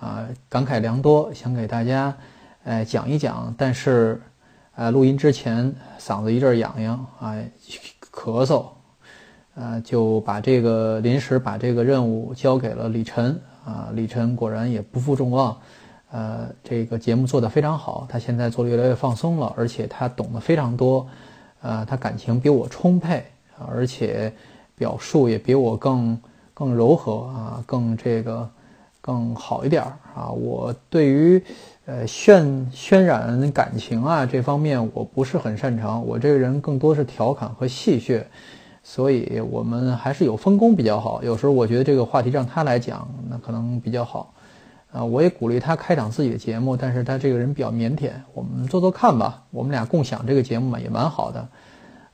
啊，感慨良多，想给大家呃讲一讲。但是呃录音之前嗓子一阵痒痒啊，咳嗽，呃就把这个临时把这个任务交给了李晨啊。李晨果然也不负众望，呃这个节目做得非常好，他现在做得越来越放松了，而且他懂得非常多，呃他感情比我充沛。而且表述也比我更更柔和啊，更这个更好一点儿啊。我对于呃渲渲染感情啊这方面我不是很擅长，我这个人更多是调侃和戏谑，所以我们还是有分工比较好。有时候我觉得这个话题让他来讲，那可能比较好啊。我也鼓励他开场自己的节目，但是他这个人比较腼腆，我们做做看吧。我们俩共享这个节目嘛，也蛮好的。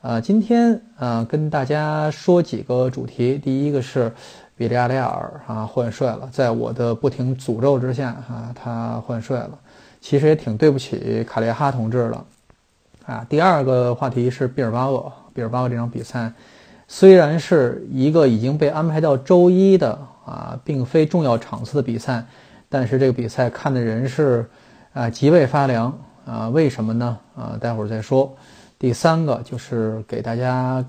呃，今天呃跟大家说几个主题。第一个是比利亚雷尔啊换帅了，在我的不停诅咒之下啊，他换帅了，其实也挺对不起卡列哈同志了啊。第二个话题是毕尔巴鄂，毕尔巴鄂这场比赛虽然是一个已经被安排到周一的啊，并非重要场次的比赛，但是这个比赛看的人是啊极为发凉啊。为什么呢？啊，待会儿再说。第三个就是给大家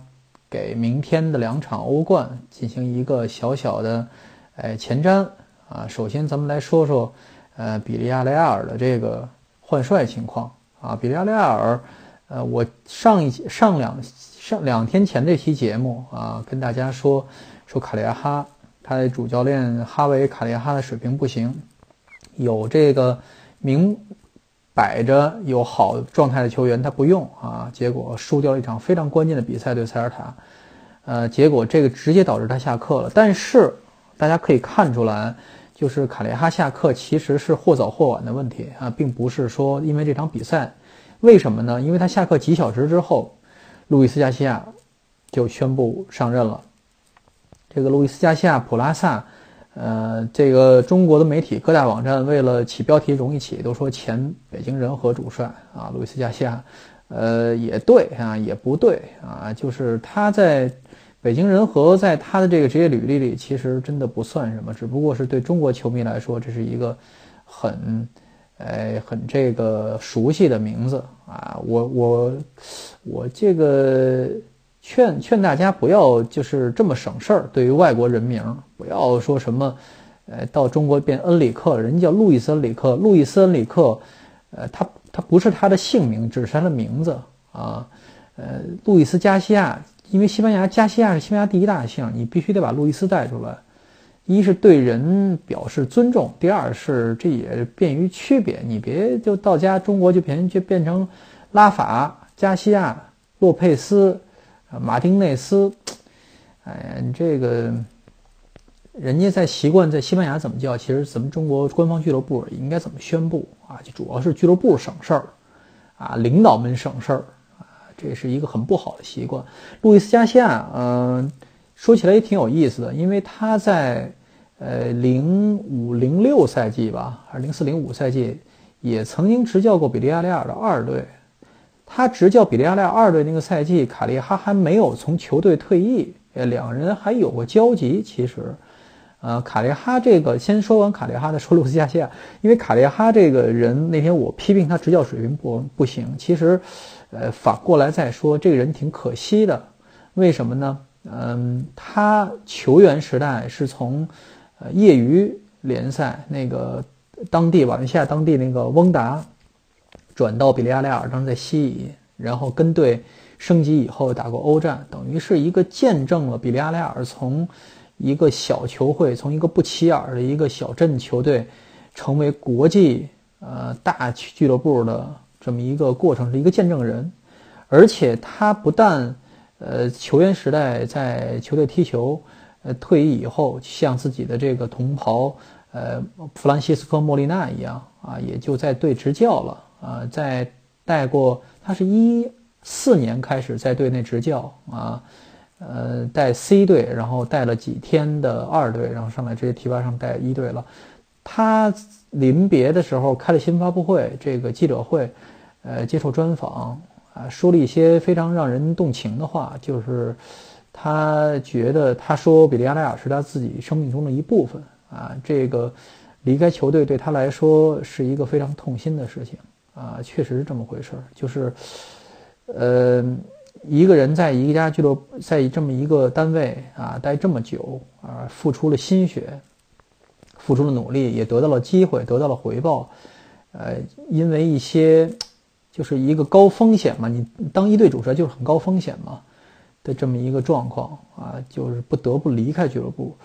给明天的两场欧冠进行一个小小的哎前瞻啊。首先咱们来说说呃比利亚雷亚尔的这个换帅情况啊。比利亚雷亚尔呃我上一上两上两天前这期节目啊跟大家说说卡利亚哈他的主教练哈维卡利亚哈的水平不行，有这个明。摆着有好状态的球员，他不用啊，结果输掉了一场非常关键的比赛对塞尔塔，呃，结果这个直接导致他下课了。但是大家可以看出来，就是卡列哈下课其实是或早或晚的问题啊，并不是说因为这场比赛。为什么呢？因为他下课几小时之后，路易斯加西亚就宣布上任了。这个路易斯加西亚普拉萨。呃，这个中国的媒体各大网站为了起标题容易起，都说前北京人和主帅啊，路易斯加西亚，呃，也对啊，也不对啊，就是他在北京人和在他的这个职业履历里，其实真的不算什么，只不过是对中国球迷来说，这是一个很，哎，很这个熟悉的名字啊，我我我这个。劝劝大家不要就是这么省事儿。对于外国人名，不要说什么，呃，到中国变恩里克，人家叫路易斯恩里克，路易斯恩里克，呃，他他不是他的姓名，只是他的名字啊。呃，路易斯加西亚，因为西班牙加西亚是西班牙第一大姓，你必须得把路易斯带出来。一是对人表示尊重，第二是这也便于区别，你别就到家中国就变就变成拉法加西亚洛佩斯。啊，马丁内斯，哎呀，你这个，人家在习惯在西班牙怎么叫，其实咱们中国官方俱乐部应该怎么宣布啊？就主要是俱乐部省事儿，啊，领导们省事儿，啊，这是一个很不好的习惯。路易斯加西亚，嗯，说起来也挺有意思的，因为他在呃零五零六赛季吧，还是零四零五赛季，也曾经执教过比利亚雷亚尔的二队。他执教比利亚雷亚二队那个赛季，卡利哈还没有从球队退役，呃，两人还有过交集。其实，呃，卡利哈这个先说完卡利哈再说路斯加西亚，因为卡利哈这个人那天我批评他执教水平不不行，其实，呃，反过来再说，这个人挺可惜的。为什么呢？嗯，他球员时代是从，呃，业余联赛那个当地瓦伦西亚当地那个翁达。转到比利亚雷尔，当时在西乙，然后跟队升级以后打过欧战，等于是一个见证了比利亚雷尔从一个小球会，从一个不起眼的一个小镇球队，成为国际呃大俱乐部的这么一个过程，是一个见证人。而且他不但呃球员时代在球队踢球，呃退役以后像自己的这个同袍。呃弗兰西斯科·莫利纳一样啊，也就在队执教了啊，在带过，他是一四年开始在队内执教啊，呃，带 C 队，然后带了几天的二队，然后上来直接提拔上带一队了。他临别的时候开了新闻发布会，这个记者会，呃，接受专访啊，说了一些非常让人动情的话，就是他觉得他说比利亚雷尔是他自己生命中的一部分啊，这个离开球队对他来说是一个非常痛心的事情啊，确实是这么回事儿，就是，呃，一个人在一家俱乐部，在这么一个单位啊待这么久啊，付出了心血。付出了努力，也得到了机会，得到了回报，呃，因为一些，就是一个高风险嘛，你当一队主帅就是很高风险嘛的这么一个状况啊，就是不得不离开俱乐部。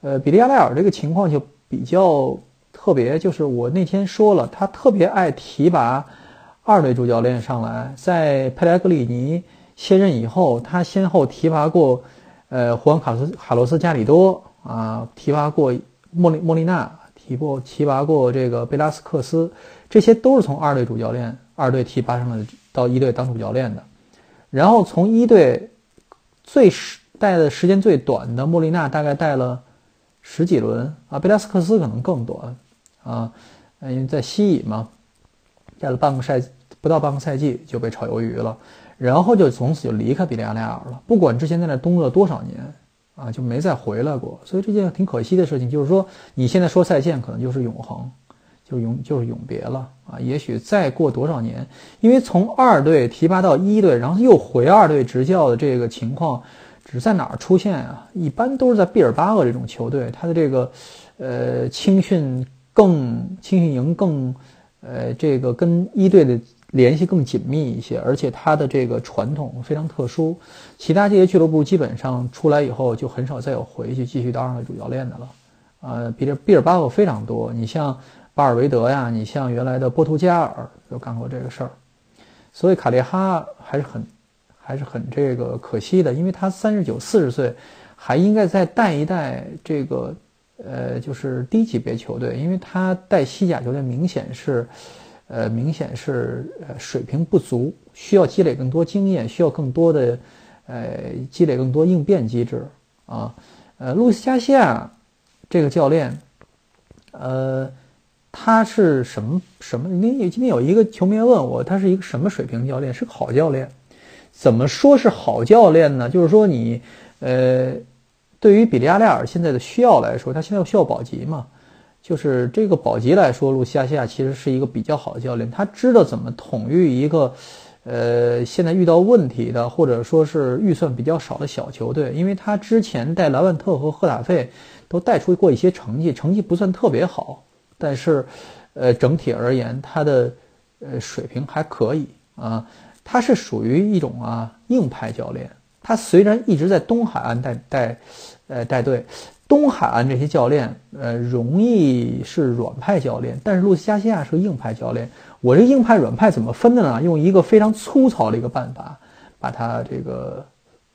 呃，比利亚雷尔这个情况就比较特别，就是我那天说了，他特别爱提拔二队主教练上来，在佩莱格里尼卸任以后，他先后提拔过，呃，胡安卡斯卡洛斯加里多啊，提拔过。莫莉莫利纳提过提拔过这个贝拉斯克斯，这些都是从二队主教练二队提拔上来到一队当主教练的。然后从一队最时带的时间最短的莫利纳大概带了十几轮啊，贝拉斯克斯可能更短啊，因为在西乙嘛，带了半个赛不到半个赛季就被炒鱿鱼了，然后就从此就离开比利亚雷尔了，不管之前在那蹲了多少年。啊，就没再回来过，所以这件挺可惜的事情，就是说你现在说再见，可能就是永恒，就永就是永别了啊。也许再过多少年，因为从二队提拔到一队，然后又回二队执教的这个情况，只在哪儿出现啊？一般都是在毕尔巴鄂这种球队，他的这个呃青训更青训营更呃这个跟一队的。联系更紧密一些，而且他的这个传统非常特殊，其他这些俱乐部基本上出来以后就很少再有回去继续当上主教练的了。呃，比尔毕尔巴鄂非常多，你像巴尔维德呀，你像原来的波图加尔就干过这个事儿，所以卡列哈还是很还是很这个可惜的，因为他三十九四十岁，还应该再带一带这个呃就是低级别球队，因为他带西甲球队明显是。呃，明显是呃水平不足，需要积累更多经验，需要更多的呃积累更多应变机制啊。呃，路易斯加西亚这个教练，呃，他是什么什么？因为今天有一个球迷问我，他是一个什么水平教练？是个好教练？怎么说是好教练呢？就是说你呃，对于比利亚雷尔现在的需要来说，他现在需要保级嘛？就是这个保级来说，路西亚其实是一个比较好的教练，他知道怎么统御一个，呃，现在遇到问题的或者说是预算比较少的小球队，因为他之前带莱万特和赫塔费都带出过一些成绩，成绩不算特别好，但是，呃，整体而言他的呃水平还可以啊，他是属于一种啊硬派教练，他虽然一直在东海岸带带，呃带队。东海岸这些教练，呃，容易是软派教练，但是路西加西亚是个硬派教练。我这硬派软派怎么分的呢？用一个非常粗糙的一个办法，把它这个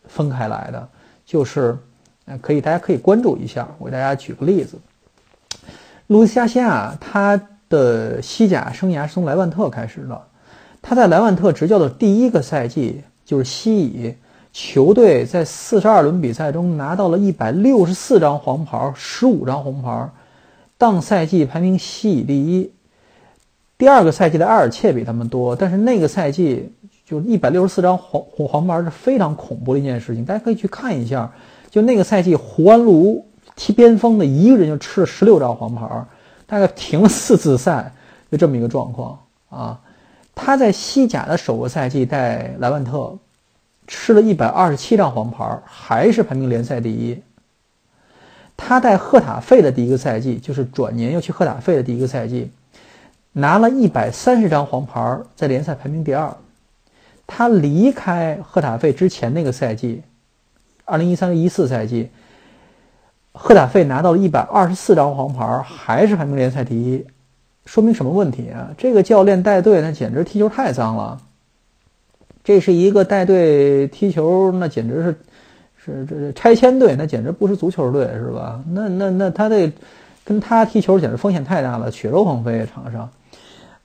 分开来的，就是，呃，可以大家可以关注一下。我给大家举个例子，路西加西亚他的西甲生涯是从莱万特开始的，他在莱万特执教的第一个赛季就是西乙。球队在四十二轮比赛中拿到了一百六十四张黄牌，十五张红牌，当赛季排名西乙第一。第二个赛季的埃尔切比他们多，但是那个赛季就一百六十四张黄黄黄牌是非常恐怖的一件事情。大家可以去看一下，就那个赛季胡安卢踢边锋的一个人就吃了十六张黄牌，大概停了四次赛，就这么一个状况啊。他在西甲的首个赛季带莱万特。吃了一百二十七张黄牌，还是排名联赛第一。他带赫塔费的第一个赛季，就是转年又去赫塔费的第一个赛季，拿了一百三十张黄牌，在联赛排名第二。他离开赫塔费之前那个赛季，二零一三一四赛季，赫塔费拿到了一百二十四张黄牌，还是排名联赛第一。说明什么问题啊？这个教练带队，那简直踢球太脏了。这是一个带队踢球，那简直是，是这拆迁队，那简直不是足球队，是吧？那那那他得跟他踢球简直风险太大了，血肉横飞场上。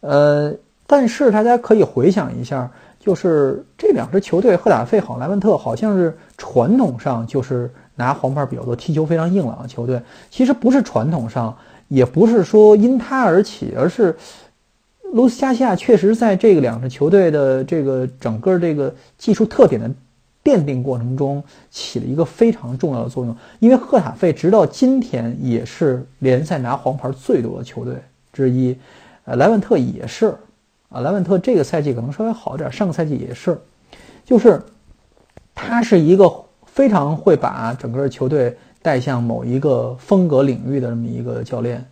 呃，但是大家可以回想一下，就是这两支球队，赫塔费好，莱万特好像是传统上就是拿黄牌比较多，踢球非常硬朗的球队。其实不是传统上，也不是说因他而起，而是卢斯加西亚确实在这个两支球队的这个整个这个技术特点的。奠定过程中起了一个非常重要的作用，因为赫塔费直到今天也是联赛拿黄牌最多的球队之一，呃，莱万特也是，啊，莱万特这个赛季可能稍微好点，上个赛季也是，就是他是一个非常会把整个球队带向某一个风格领域的这么一个教练，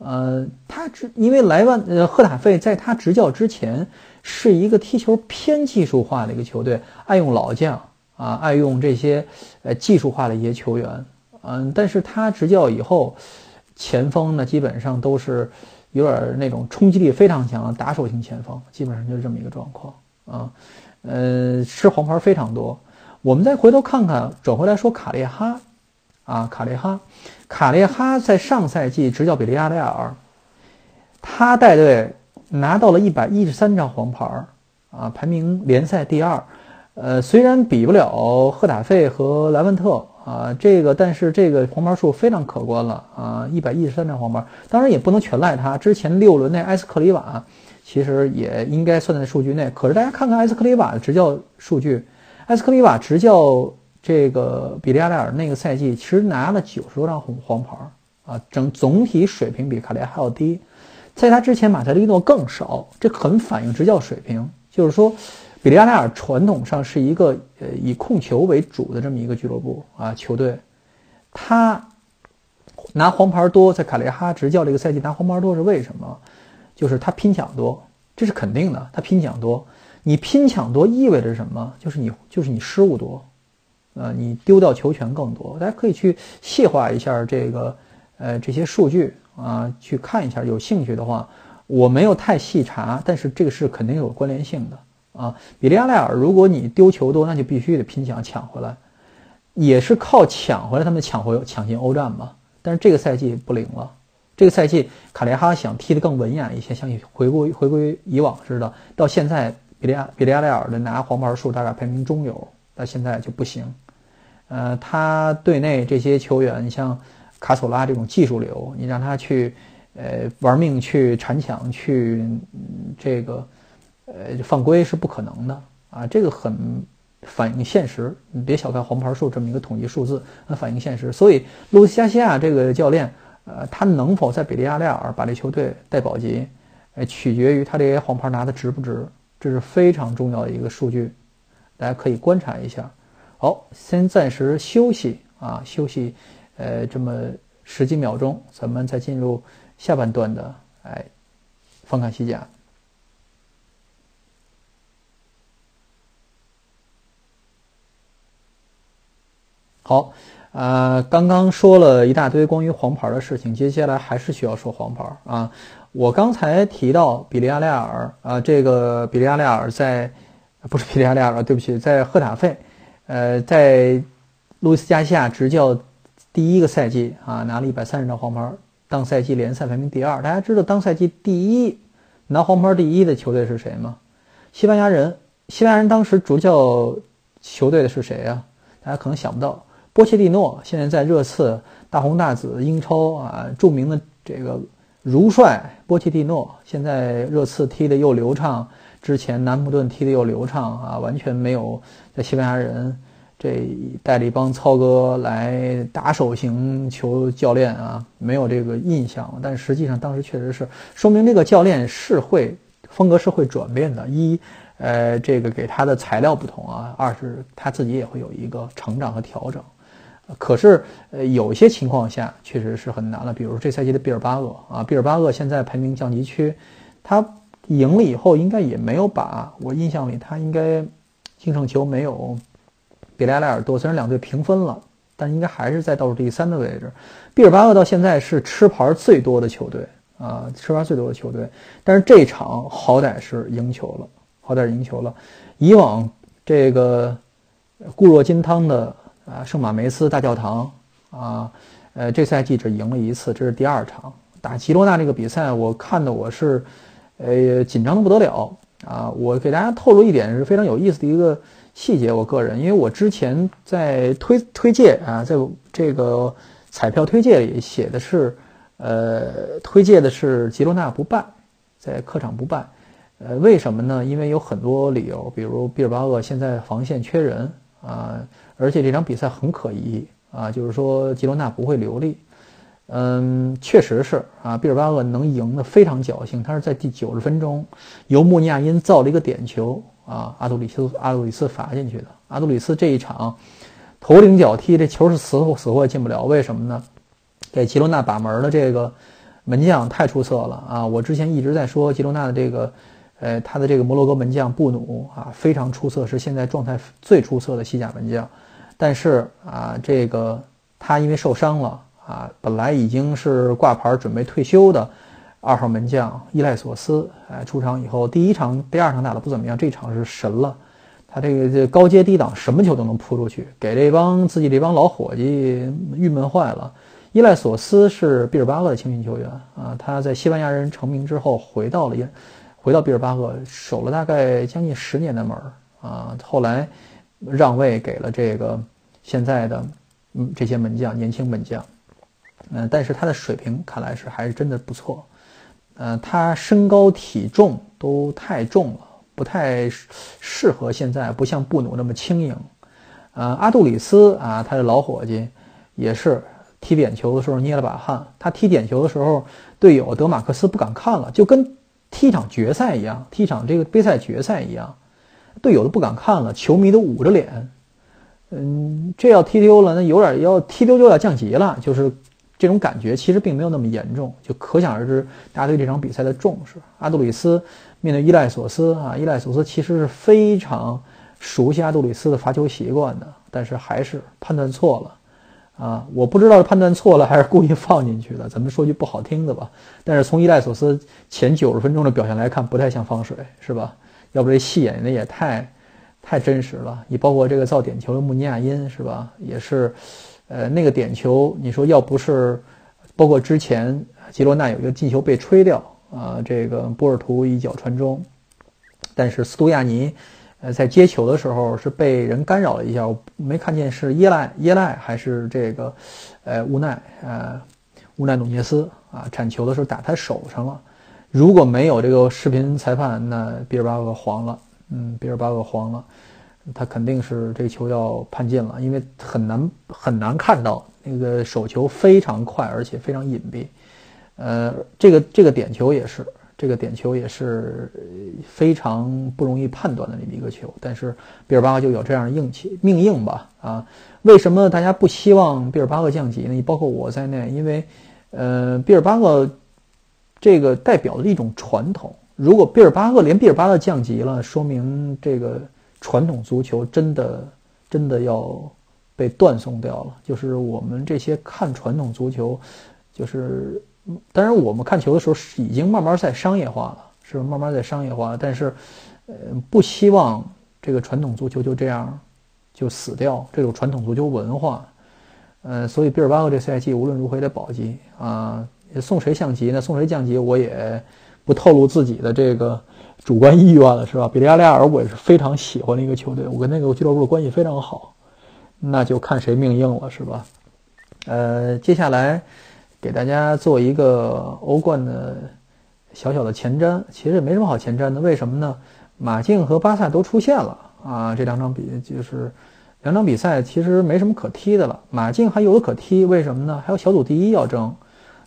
呃，他执因为莱万呃赫塔费在他执教之前是一个踢球偏技术化的一个球队，爱用老将。啊，爱用这些呃技术化的一些球员，嗯，但是他执教以后，前锋呢基本上都是有点那种冲击力非常强的打手型前锋，基本上就是这么一个状况啊，呃，吃黄牌非常多。我们再回头看看，转回来说卡列哈，啊，卡列哈，卡列哈在上赛季执教比利亚雷尔，他带队拿到了一百一十三张黄牌，啊，排名联赛第二。呃，虽然比不了赫塔费和莱万特啊，这个，但是这个黄牌数非常可观了啊，一百一十三张黄牌。当然也不能全赖他，之前六轮那埃斯克里瓦其实也应该算在数据内。可是大家看看埃斯克里瓦的执教数据，埃斯克里瓦执教这个比利亚雷尔那个赛季，其实拿了九十多张红黄牌啊，整总体水平比卡列还要低。在他之前，马特里诺更少，这很反映执教水平，就是说。比利亚雷尔传统上是一个呃以控球为主的这么一个俱乐部啊球队，他拿黄牌多，在卡列哈执教这个赛季拿黄牌多是为什么？就是他拼抢多，这是肯定的。他拼抢多，你拼抢多意味着什么？就是你就是你失误多，呃，你丢掉球权更多。大家可以去细化一下这个呃这些数据啊，去看一下。有兴趣的话，我没有太细查，但是这个是肯定有关联性的。啊，比利亚雷尔，如果你丢球多，那就必须得拼抢抢回来，也是靠抢回来，他们抢回抢进欧战嘛。但是这个赛季不灵了，这个赛季卡列哈想踢得更文雅一些，像回归回归以往似的。到现在，比利亚比利亚雷尔的拿黄牌数大概排名中游，到现在就不行。呃，他队内这些球员，你像卡索拉这种技术流，你让他去呃玩命去铲抢去这个。呃，犯规是不可能的啊，这个很反映现实。你别小看黄牌数这么一个统计数字，很反映现实。所以，路西加西亚这个教练，呃，他能否在比利亚雷尔把这球队带保级，呃，取决于他这些黄牌拿的值不值，这是非常重要的一个数据，大家可以观察一下。好，先暂时休息啊，休息，呃，这么十几秒钟，咱们再进入下半段的，哎，翻看西甲。好，呃，刚刚说了一大堆关于黄牌的事情，接下来还是需要说黄牌啊。我刚才提到比利亚雷尔啊，这个比利亚雷尔在不是皮利亚雷尔，对不起，在赫塔费，呃，在路易斯加西亚执教第一个赛季啊，拿了一百三十张黄牌，当赛季联赛排名第二。大家知道当赛季第一拿黄牌第一的球队是谁吗？西班牙人。西班牙人当时主教球队的是谁呀？大家可能想不到。波切蒂诺现在在热刺大红大紫，英超啊著名的这个如帅波切蒂诺，现在热刺踢的又流畅，之前南普顿踢得又流畅啊，完全没有在西班牙人这带了一帮操哥来打手型球教练啊，没有这个印象。但实际上当时确实是说明这个教练是会风格是会转变的。一呃，这个给他的材料不同啊，二是他自己也会有一个成长和调整。可是，呃，有些情况下确实是很难了。比如这赛季的毕尔巴鄂啊，毕尔巴鄂现在排名降级区，他赢了以后应该也没有把我印象里他应该净胜球没有比莱莱尔多。虽然两队平分了，但应该还是在倒数第三的位置。毕尔巴鄂到现在是吃牌最多的球队啊，吃牌最多的球队。但是这场好歹是赢球了，好歹赢球了。以往这个固若金汤的。啊，圣马梅斯大教堂啊，呃，这赛季只赢了一次，这是第二场打吉罗纳这个比赛，我看的我是，呃，紧张的不得了啊！我给大家透露一点是非常有意思的一个细节，我个人，因为我之前在推推介啊，在这个彩票推介里写的是，呃，推介的是吉罗纳不败，在客场不败，呃，为什么呢？因为有很多理由，比如毕尔巴鄂现在防线缺人啊，而且这场比赛很可疑。啊，就是说吉罗纳不会流利，嗯，确实是啊，毕尔巴鄂能赢的非常侥幸，他是在第九十分钟由穆尼亚因造了一个点球啊，阿杜里斯阿杜里斯罚进去的。阿杜里斯这一场头顶脚踢，这球是死活死活也进不了，为什么呢？给吉罗纳把门的这个门将太出色了啊！我之前一直在说吉罗纳的这个，呃，他的这个摩洛哥门将布努啊，非常出色，是现在状态最出色的西甲门将。但是啊，这个他因为受伤了啊，本来已经是挂牌准备退休的二号门将伊赖索斯，哎，出场以后第一场、第二场打的不怎么样，这场是神了。他这个这高阶低档什么球都能扑出去，给这帮自己这帮老伙计郁闷坏了。伊赖索斯是毕尔巴鄂的青训球员啊，他在西班牙人成名之后回到了回到毕尔巴鄂，守了大概将近十年的门啊，后来。让位给了这个现在的嗯这些门将年轻门将，嗯，但是他的水平看来是还是真的不错，嗯，他身高体重都太重了，不太适合现在，不像布努那么轻盈，啊，阿杜里斯啊，他的老伙计也是踢点球的时候捏了把汗，他踢点球的时候，队友德马克斯不敢看了，就跟踢一场决赛一样，踢一场这个杯赛决赛一样。队友都不敢看了，球迷都捂着脸，嗯，这要踢丢了，那有点要踢丢就要降级了，就是这种感觉，其实并没有那么严重，就可想而知大家对这场比赛的重视。阿杜里斯面对伊赖索斯啊，伊赖索斯其实是非常熟悉阿杜里斯的罚球习惯的，但是还是判断错了啊！我不知道是判断错了还是故意放进去的，咱们说句不好听的吧。但是从伊赖索斯前九十分钟的表现来看，不太像放水，是吧？要不这戏演的也太，太真实了。你包括这个造点球的穆尼亚因是吧？也是，呃，那个点球，你说要不是，包括之前吉罗纳有一个进球被吹掉啊，这个波尔图一脚传中，但是斯图亚尼，呃，在接球的时候是被人干扰了一下，我没看见是耶赖耶赖还是这个，呃，乌奈呃，乌奈努涅斯啊，铲球的时候打他手上了。如果没有这个视频裁判，那比尔巴鄂黄了。嗯，比尔巴鄂黄了，他肯定是这球要判进了，因为很难很难看到那个手球非常快，而且非常隐蔽。呃，这个这个点球也是，这个点球也是非常不容易判断的那么一个球。但是比尔巴鄂就有这样的硬气命硬吧？啊，为什么大家不希望比尔巴鄂降级呢？包括我在内，因为呃，比尔巴鄂。这个代表的一种传统。如果毕尔巴鄂连毕尔巴鄂降级了，说明这个传统足球真的真的要被断送掉了。就是我们这些看传统足球，就是当然我们看球的时候是已经慢慢在商业化了，是慢慢在商业化。但是，呃，不希望这个传统足球就这样就死掉。这种传统足球文化，呃，所以毕尔巴鄂这赛季无论如何也得保级啊。送谁降级呢？送谁降级，我也不透露自己的这个主观意愿了，是吧？比利亚雷亚尔我也是非常喜欢的一个球队，我跟那个俱乐部的关系非常好，那就看谁命硬了，是吧？呃，接下来给大家做一个欧冠的小小的前瞻，其实也没什么好前瞻的，为什么呢？马竞和巴萨都出现了啊，这两场比就是两场比赛其实没什么可踢的了，马竞还有的可踢，为什么呢？还有小组第一要争。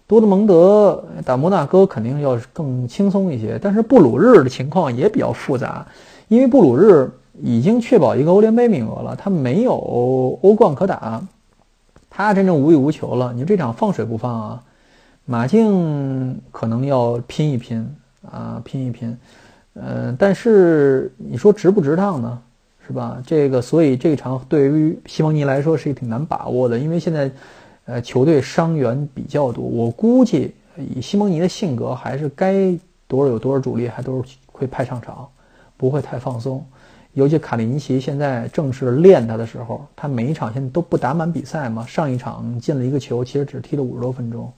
多特蒙德打摩纳哥肯定要更轻松一些，但是布鲁日的情况也比较复杂，因为布鲁日已经确保一个欧联杯名额了，他没有欧冠可打，他真正无欲无求了。你这场放水不放啊？马竞可能要拼一拼啊，拼一拼。嗯，但是你说值不值当呢？是吧？这个，所以这场对于西蒙尼来说是挺难把握的，因为现在。呃，球队伤员比较多，我估计以西蒙尼的性格，还是该多少有多少主力，还都是会派上场，不会太放松。尤其卡里尼奇现在正是练他的时候，他每一场现在都不打满比赛嘛。上一场进了一个球，其实只踢了五十多分钟，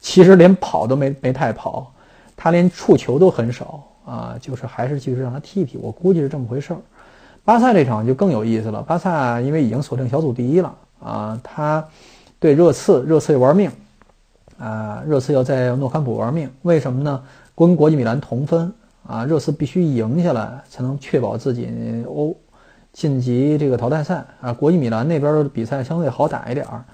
其实连跑都没没太跑，他连触球都很少啊，就是还是继续让他踢一踢。我估计是这么回事儿。巴萨这场就更有意思了，巴萨因为已经锁定小组第一了啊，他对热刺，热刺要玩命啊，热刺要在诺坎普玩命，为什么呢？跟国际米兰同分啊，热刺必须赢下来才能确保自己欧晋级这个淘汰赛啊。国际米兰那边的比赛相对好打一点儿，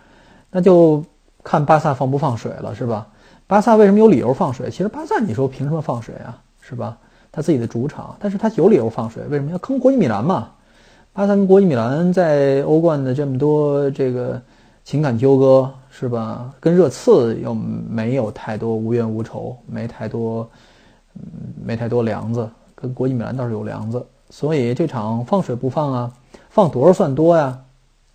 那就看巴萨放不放水了，是吧？巴萨为什么有理由放水？其实巴萨你说凭什么放水啊，是吧？他自己的主场，但是他有理由放水，为什么要坑国际米兰嘛？巴萨跟国际米兰在欧冠的这么多这个情感纠葛，是吧？跟热刺又没有太多无冤无仇，没太多，嗯，没太多梁子。跟国际米兰倒是有梁子，所以这场放水不放啊？放多少算多呀？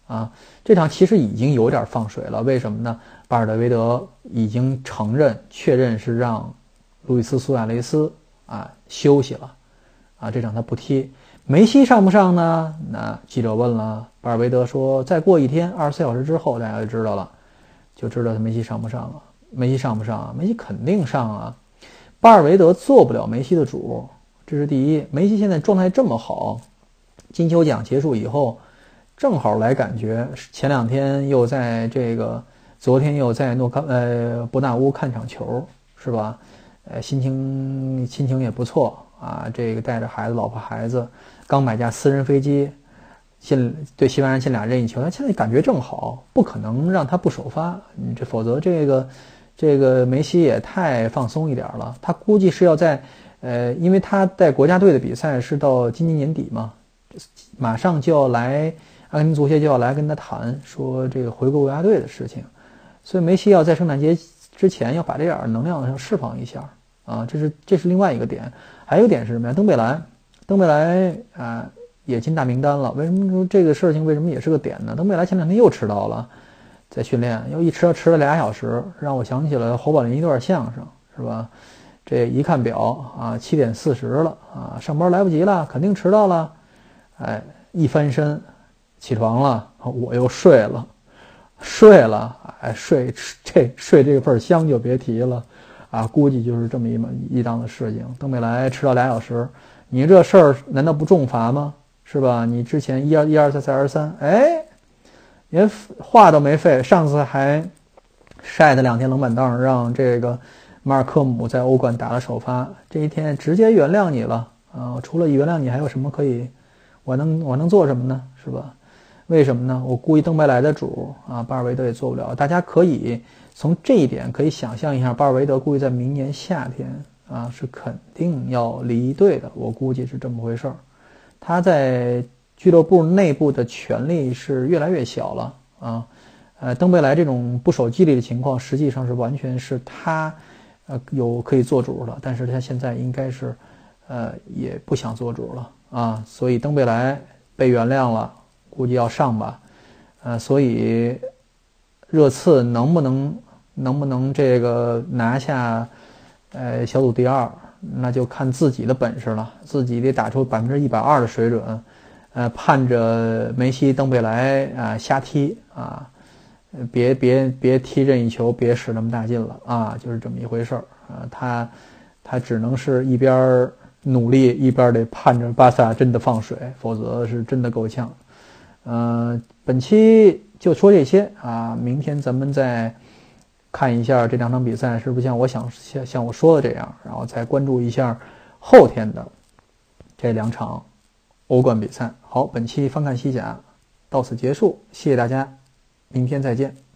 啊，这场其实已经有点放水了。为什么呢？巴尔德维德已经承认、确认是让路易斯·苏亚雷斯。啊，休息了，啊，这场他不踢。梅西上不上呢？那记者问了，巴尔韦德说，再过一天，二十四小时之后，大家就知道了，就知道他梅西上不上了。梅西上不上啊？梅西肯定上啊。巴尔韦德做不了梅西的主，这是第一。梅西现在状态这么好，金球奖结束以后，正好来感觉。前两天又在这个，昨天又在诺康呃伯纳乌看场球，是吧？呃，心情心情也不错啊。这个带着孩子、老婆孩子，刚买架私人飞机，进对西班牙进俩任意球，他现在感觉正好，不可能让他不首发。你这否则这个这个梅西也太放松一点了。他估计是要在呃，因为他在国家队的比赛是到今年年底嘛，马上就要来阿根廷足协就要来跟他谈说这个回归国家队的事情，所以梅西要在圣诞节之前要把这点能量要释放一下。啊，这是这是另外一个点，还有一点是什么呀？登贝莱，登贝莱啊也进大名单了。为什么说这个事情为什么也是个点呢？登贝莱前两天又迟到了，在训练又一迟到迟了俩小时，让我想起了侯宝林一段相声，是吧？这一看表啊，七点四十了啊，上班来不及了，肯定迟到了。哎，一翻身起床了，我又睡了，睡了，哎，睡这睡这份香就别提了。啊，估计就是这么一么一档的事情。登贝莱迟到俩小时，你这事儿难道不重罚吗？是吧？你之前一而一而再再而三，哎，连话都没废。上次还晒的两天冷板凳，让这个马尔科姆在欧冠打了首发。这一天直接原谅你了啊！除了原谅你，还有什么可以？我能我能做什么呢？是吧？为什么呢？我故意登贝莱的主啊，巴尔韦德也做不了。大家可以。从这一点可以想象一下，巴尔韦德估计在明年夏天啊是肯定要离队的。我估计是这么回事儿。他在俱乐部内部的权力是越来越小了啊。呃，登贝莱这种不守纪律的情况，实际上是完全是他呃有可以做主了。但是他现在应该是呃也不想做主了啊。所以登贝莱被原谅了，估计要上吧。呃，所以热刺能不能？能不能这个拿下，呃，小组第二，那就看自己的本事了。自己得打出百分之一百二的水准，呃，盼着梅西、登贝莱啊瞎踢啊，别别别踢任意球，别使那么大劲了啊，就是这么一回事儿啊。他他只能是一边努力，一边得盼着巴萨真的放水，否则是真的够呛。嗯，本期就说这些啊，明天咱们再。看一下这两场比赛是不是像我想像像我说的这样，然后再关注一下后天的这两场欧冠比赛。好，本期翻看西甲到此结束，谢谢大家，明天再见。